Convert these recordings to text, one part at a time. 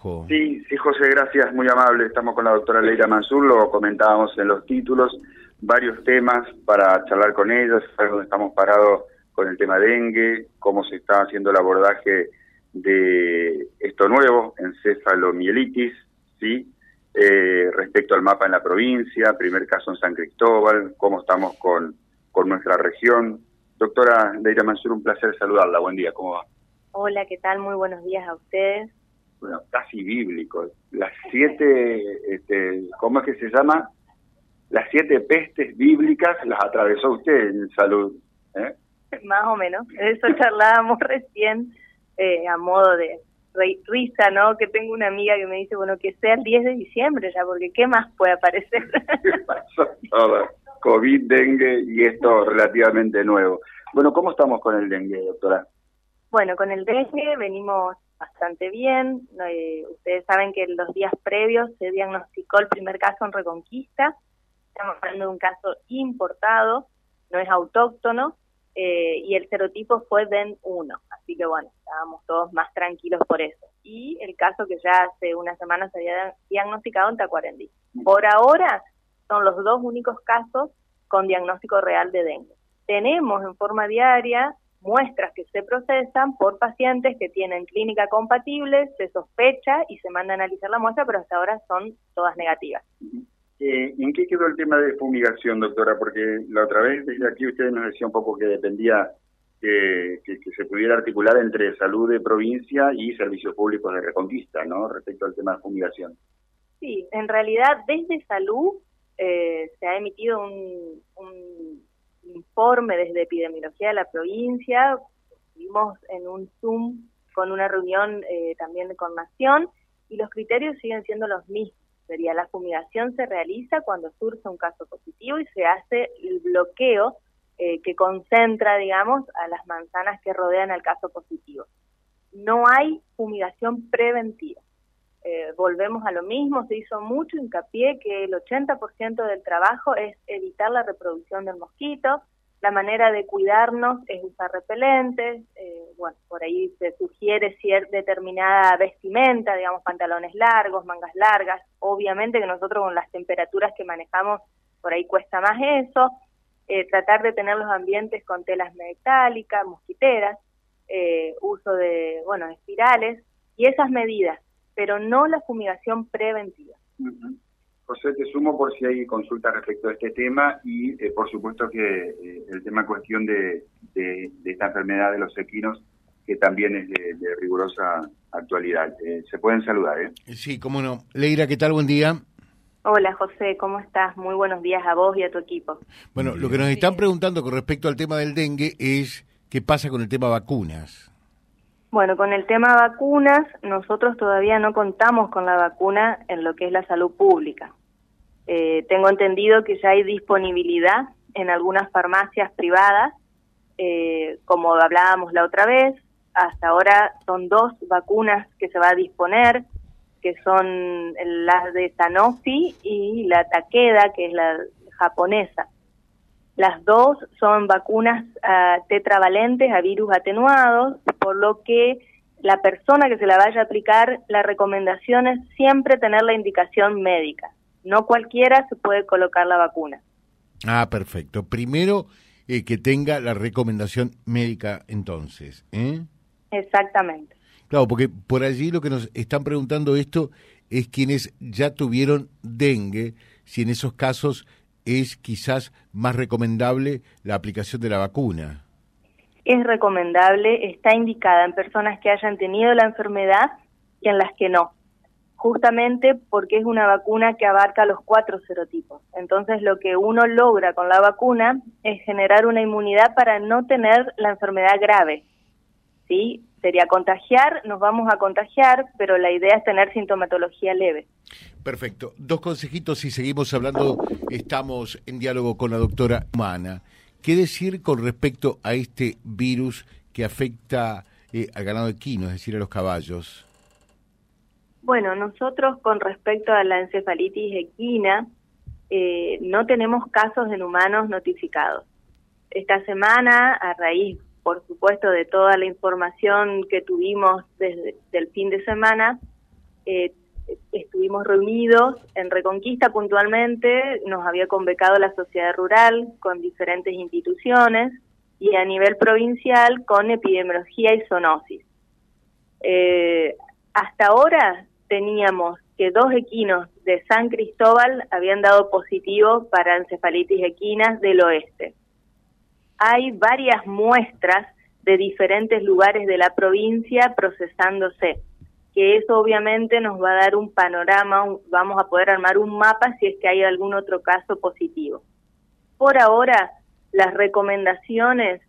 trabajo. Sí, sí, José, gracias, muy amable. Estamos con la doctora Leira Mansur, lo comentábamos en los títulos, varios temas para charlar con ellos, donde estamos parados con el tema dengue, cómo se está haciendo el abordaje de esto nuevo, encefalomielitis, ¿sí? Eh, respecto al mapa en la provincia, primer caso en San Cristóbal, cómo estamos con, con nuestra región. Doctora Leira Mansur, un placer saludarla. Buen día, ¿cómo va? Hola, ¿qué tal? Muy buenos días a ustedes. Bueno, casi bíblico. Las siete, este, ¿cómo es que se llama? Las siete pestes bíblicas las atravesó usted en salud. ¿eh? Más o menos. Eso charlábamos recién eh, a modo de risa, ¿no? Que tengo una amiga que me dice, bueno, que sea el 10 de diciembre ya, porque ¿qué más puede aparecer? pasó? COVID, dengue y esto relativamente nuevo. Bueno, ¿cómo estamos con el dengue, doctora? Bueno, con el dengue venimos bastante bien. Eh, ustedes saben que los días previos se diagnosticó el primer caso en Reconquista. Estamos hablando de un caso importado, no es autóctono, eh, y el serotipo fue DEN1. Así que bueno, estábamos todos más tranquilos por eso. Y el caso que ya hace unas semanas se había diagnosticado en Tacuarendí. Por ahora son los dos únicos casos con diagnóstico real de dengue. Tenemos en forma diaria muestras que se procesan por pacientes que tienen clínica compatible, se sospecha y se manda a analizar la muestra, pero hasta ahora son todas negativas. Eh, ¿En qué quedó el tema de fumigación, doctora? Porque la otra vez desde aquí usted nos decía un poco que dependía que, que, se pudiera articular entre salud de provincia y servicios públicos de reconquista, ¿no? Respecto al tema de fumigación. Sí, en realidad desde salud eh, se ha emitido un, un informe desde epidemiología de la provincia, estuvimos en un Zoom con una reunión eh, también con Nación y los criterios siguen siendo los mismos. Sería la fumigación se realiza cuando surge un caso positivo y se hace el bloqueo eh, que concentra, digamos, a las manzanas que rodean al caso positivo. No hay fumigación preventiva. Eh, volvemos a lo mismo, se hizo mucho hincapié que el 80% del trabajo es evitar la reproducción del mosquito, la manera de cuidarnos es usar repelentes, eh, bueno, por ahí se sugiere cierta determinada vestimenta, digamos pantalones largos, mangas largas, obviamente que nosotros con las temperaturas que manejamos por ahí cuesta más eso, eh, tratar de tener los ambientes con telas metálicas, mosquiteras, uso de, bueno, espirales y esas medidas pero no la fumigación preventiva. José, te sumo por si hay consultas respecto a este tema y eh, por supuesto que eh, el tema en cuestión de, esta enfermedad de los equinos, que también es de, rigurosa actualidad. Eh, se pueden saludar, ¿eh? Sí, cómo no. Leira, ¿qué tal? Buen día. Hola José, ¿cómo estás? Muy buenos días a vos y a tu equipo. Bueno, lo que nos están preguntando con respecto al tema del dengue es qué pasa con el tema vacunas. Bueno, con el tema vacunas, nosotros todavía no contamos con la vacuna en lo que es la salud pública. Eh, tengo entendido que ya hay disponibilidad en algunas farmacias privadas, eh, como hablábamos la otra vez. Hasta ahora son dos vacunas que se va a disponer, que son las de Sanofi y la Takeda, que es la japonesa. Las dos son vacunas uh, tetravalentes a virus atenuados, por lo que la persona que se la vaya a aplicar, la recomendación es siempre tener la indicación médica. No cualquiera se puede colocar la vacuna. Ah, perfecto. Primero eh, que tenga la recomendación médica entonces. ¿eh? Exactamente. Claro, porque por allí lo que nos están preguntando esto es quienes ya tuvieron dengue, si en esos casos es quizás más recomendable la aplicación de la vacuna. Es recomendable, está indicada en personas que hayan tenido la enfermedad y en las que no, justamente porque es una vacuna que abarca los cuatro serotipos. Entonces lo que uno logra con la vacuna es generar una inmunidad para no tener la enfermedad grave. ¿sí? Sería contagiar, nos vamos a contagiar, pero la idea es tener sintomatología leve. Perfecto. Dos consejitos y seguimos hablando. Estamos en diálogo con la doctora Humana. ¿Qué decir con respecto a este virus que afecta eh, al ganado equino, es decir, a los caballos? Bueno, nosotros con respecto a la encefalitis equina, eh, no tenemos casos en humanos notificados. Esta semana, a raíz por supuesto, de toda la información que tuvimos desde el fin de semana, eh, estuvimos reunidos en Reconquista puntualmente, nos había convocado la sociedad rural con diferentes instituciones y a nivel provincial con epidemiología y zoonosis. Eh, hasta ahora teníamos que dos equinos de San Cristóbal habían dado positivo para encefalitis equinas del oeste. Hay varias muestras de diferentes lugares de la provincia procesándose que eso obviamente nos va a dar un panorama, vamos a poder armar un mapa si es que hay algún otro caso positivo. Por ahora, las recomendaciones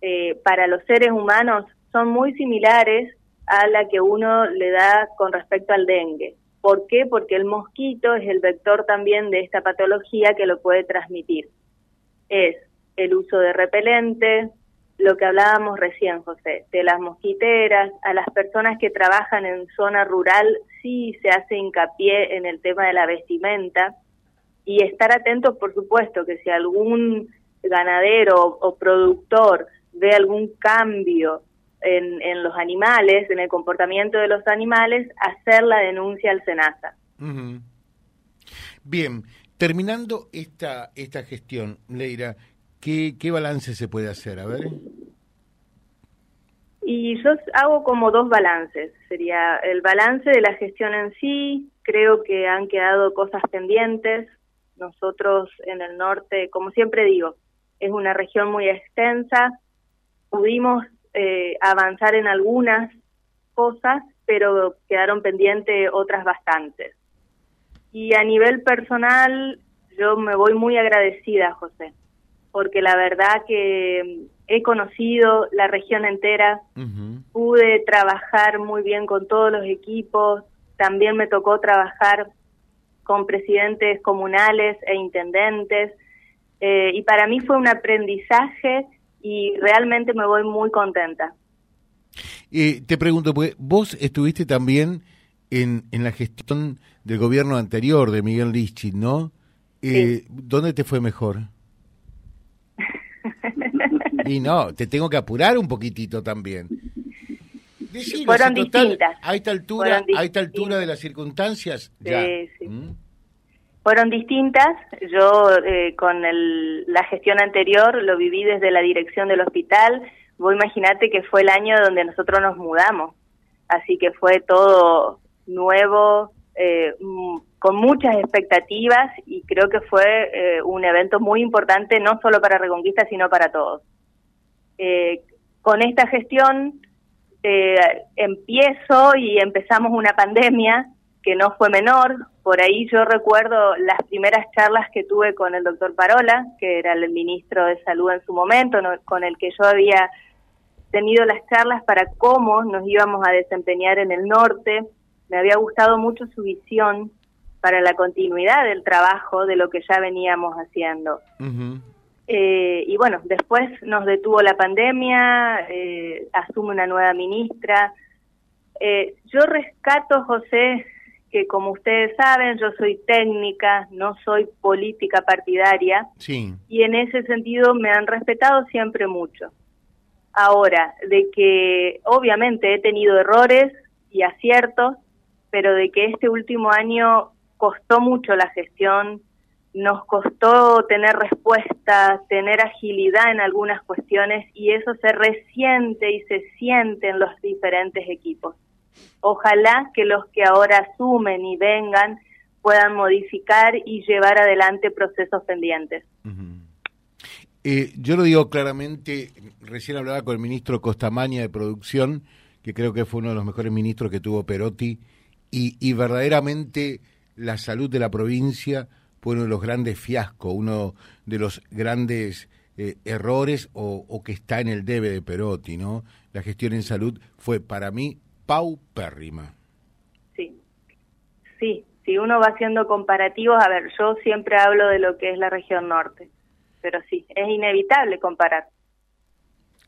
eh, para los seres humanos son muy similares a la que uno le da con respecto al dengue. ¿Por qué? Porque el mosquito es el vector también de esta patología que lo puede transmitir. Es el uso de repelente, lo que hablábamos recién, José, de las mosquiteras, a las personas que trabajan en zona rural, sí se hace hincapié en el tema de la vestimenta y estar atentos, por supuesto, que si algún ganadero o productor ve algún cambio en, en, los animales, en el comportamiento de los animales, hacer la denuncia al SENASA. Bien, terminando esta, esta gestión, Leira, ¿Qué, balance se puede hacer? A ver. Y yo hago como dos balances. Sería el balance de la gestión en sí. Creo que han quedado cosas pendientes. Nosotros en el norte, como siempre digo, es una región muy extensa. Pudimos eh, avanzar en algunas cosas, pero quedaron pendientes otras bastantes. Y a nivel personal, yo me voy muy agradecida, José porque la verdad que he conocido la región entera, pude trabajar muy bien con todos los equipos, también me tocó trabajar con presidentes comunales e intendentes, eh, y para mí fue un aprendizaje y realmente me voy muy contenta. Eh, te pregunto, pues, vos estuviste también en, en la gestión del gobierno anterior de Miguel Lichit, ¿no? Eh, ¿Dónde te fue mejor? Y no, te tengo que apurar un poquitito también. Fueron distintas. A esta altura, a esta altura de las circunstancias, sí, ¿Mm? Fueron distintas. Yo eh, con la gestión anterior lo viví desde la dirección del hospital. Vos imaginate que fue el año donde nosotros nos mudamos. Así que fue todo nuevo, eh, con muchas expectativas y creo que fue eh, un evento muy importante no solo para Reconquista, sino para todos. Eh, con esta gestión eh, empiezo y empezamos una pandemia que no fue menor. Por ahí yo recuerdo las primeras charlas que tuve con el doctor Parola, que era el ministro de Salud en su momento, con el que yo había tenido las charlas para cómo nos íbamos a desempeñar en el norte. Me había gustado mucho su visión para la continuidad del trabajo de lo que ya veníamos haciendo. Eh, y bueno, después nos detuvo la pandemia, eh, asume una nueva ministra. Eh, yo rescato, José, que como ustedes saben, yo soy técnica, no soy política partidaria, sí. y en ese sentido me han respetado siempre mucho. Ahora, de que obviamente he tenido errores y aciertos, pero de que este último año costó mucho la gestión, nos costó tener respuesta, tener agilidad en algunas cuestiones y eso se resiente y se siente en los diferentes equipos. Ojalá que los que ahora asumen y vengan puedan modificar y llevar adelante procesos pendientes. Eh, yo lo digo claramente, recién hablaba con el ministro Costamaña de Producción, que creo que fue uno de los mejores ministros que tuvo Perotti, y, y verdaderamente la salud de la provincia fue uno de los grandes fiascos, uno de los grandes eh, errores o, que está en el debe de Perotti, ¿no? La gestión en salud fue para mí paupérrima. Sí, sí, si uno va haciendo comparativos, a ver, yo siempre hablo de lo que es la región norte, pero sí, es inevitable comparar.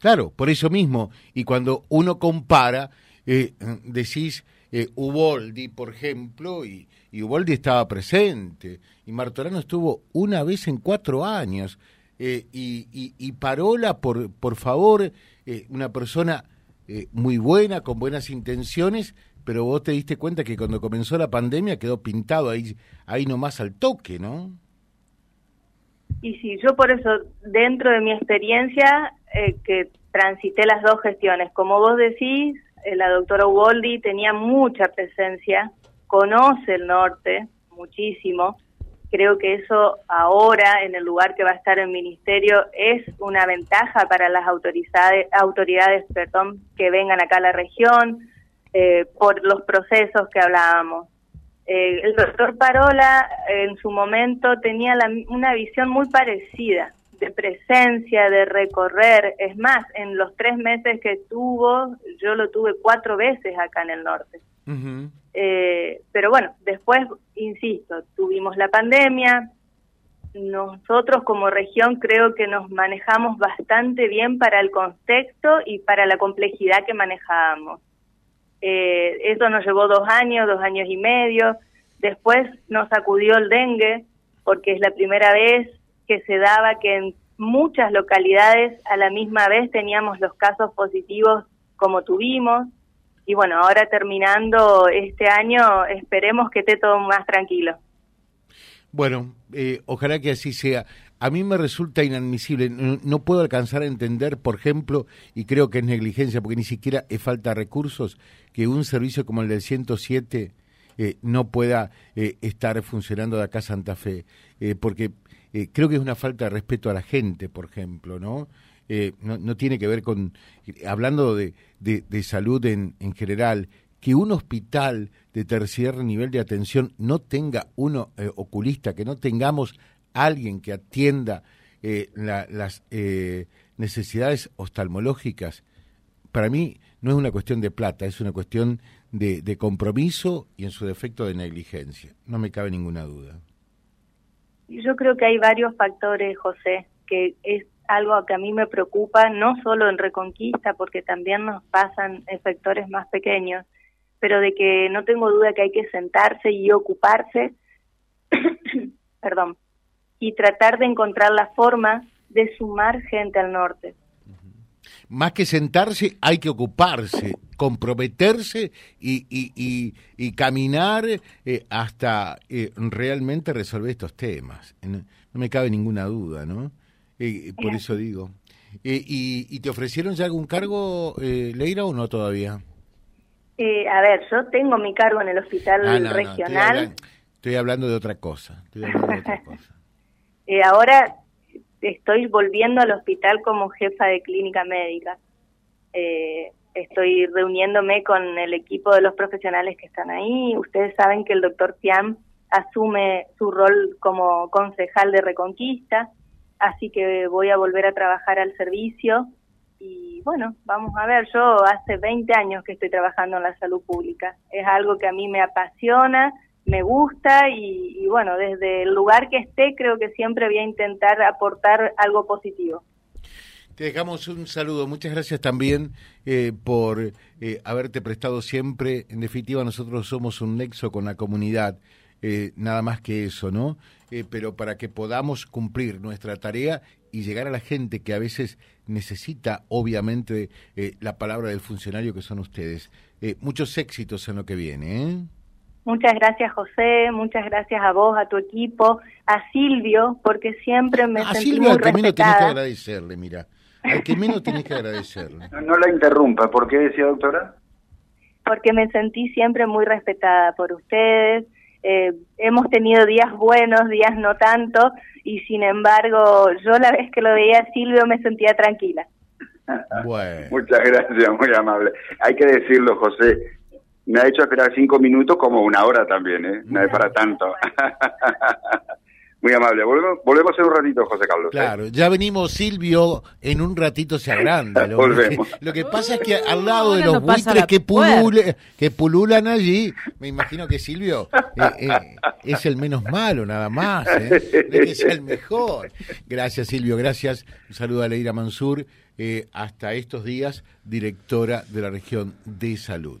Claro, por eso mismo, y cuando uno compara, eh, decís, eh, Uboldi, por ejemplo, y, y Uboldi estaba presente, y Martorano estuvo una vez en cuatro años, eh, y, y, Parola, por, por favor, eh, una persona eh, muy buena, con buenas intenciones, pero vos te diste cuenta que cuando comenzó la pandemia quedó pintado ahí, ahí nomás al toque, ¿no? Y sí, yo por eso, dentro de mi experiencia, eh, que transité las dos gestiones, como vos decís, la doctora Uboldi tenía mucha presencia, conoce el norte muchísimo, creo que eso ahora, en el lugar que va a estar el ministerio, es una ventaja para las autoridades, autoridades perdón, que vengan acá a la región, eh, por los procesos que hablábamos. Eh, el doctor Parola en su momento tenía una visión muy parecida de presencia, de recorrer. Es más, en los tres meses que tuvo, yo lo tuve cuatro veces acá en el norte. Eh, pero bueno, después, insisto, tuvimos la pandemia. Nosotros como región creo que nos manejamos bastante bien para el contexto y para la complejidad que manejábamos. Eh, eso nos llevó dos años, dos años y medio. Después nos acudió el dengue, porque es la primera vez que se daba que en muchas localidades a la misma vez teníamos los casos positivos como tuvimos. Y bueno, ahora terminando este año, esperemos que esté todo más tranquilo. Bueno, eh, ojalá que así sea. A mí me resulta inadmisible, no, puedo alcanzar a entender, por ejemplo, y creo que es negligencia, porque ni siquiera es falta de recursos, que un servicio como el del 107 eh, no pueda eh, estar funcionando de acá a Santa Fe, porque creo que es una falta de respeto a la gente, por ejemplo, ¿no? Eh, no, tiene que ver con, hablando de, de, salud en, en, general, que un hospital de tercer nivel de atención no tenga uno eh, oculista, que no tengamos alguien que atienda eh, las necesidades oftalmológicas, para mí no es una cuestión de plata, es una cuestión de, de compromiso y en su defecto de negligencia. No me cabe ninguna duda. Yo creo que hay varios factores, José, que es algo que a mí me preocupa, no solo en Reconquista, porque también nos pasan sectores más pequeños, pero de que no tengo duda que hay que sentarse y ocuparse, perdón, y tratar de encontrar la forma de sumar gente al norte. Más que sentarse, hay que ocuparse, comprometerse y, y, y, caminar eh, hasta eh, realmente resolver estos temas. no me cabe ninguna duda, ¿no? Eh, por eso digo. Eh, y, te ofrecieron ya algún cargo, eh, Leira, o no todavía? Eh, a ver, yo tengo mi cargo en el hospital ah, regional. estoy, hablando, de otra cosa. ahora estoy volviendo al hospital como jefa de clínica médica. estoy reuniéndome con el equipo de los profesionales que están ahí. Ustedes saben que el doctor Piam asume su rol como concejal de Reconquista así que voy a volver a trabajar al servicio y bueno, vamos a ver, yo hace 20 años que estoy trabajando en la salud pública, es algo que a mí me apasiona, me gusta y, bueno, desde el lugar que esté creo que siempre voy a intentar aportar algo positivo. Te dejamos un saludo. Muchas gracias también eh, por eh, haberte prestado siempre. En definitiva, nosotros somos un nexo con la comunidad. Eh, nada más que eso, ¿no? Eh, pero para que podamos cumplir nuestra tarea y llegar a la gente que a veces necesita, obviamente, eh, la palabra del funcionario que son ustedes. muchos éxitos en lo que viene, Muchas gracias, José. Muchas gracias a vos, a tu equipo, a Silvio, porque siempre me a sentí Silvio, al que menos tenés que agradecerle, mira. Al que menos tenés que agradecerle. No, no la interrumpa. ¿Por qué decía, doctora? Porque me sentí siempre muy respetada por ustedes, eh, hemos tenido días buenos, días no tanto, y sin embargo, yo la vez que lo veía a Silvio me sentía tranquila. Muchas gracias, muy amable. Hay que decirlo, José, me ha hecho esperar cinco minutos como una hora también, ¿eh? No es para tanto. Muy amable. Volvemos, volvemos en un ratito, José Carlos. ¿eh? Claro, ya venimos, Silvio, en un ratito se agranda. Lo, volvemos. Lo que pasa es que al lado de los buitres que, que pululan allí, me imagino que Silvio eh, eh, es el menos malo, nada más. ¿eh? que sea el mejor. Gracias, Silvio. Gracias. Un saludo a Leira Mansur. hasta estos días, directora de la región de salud.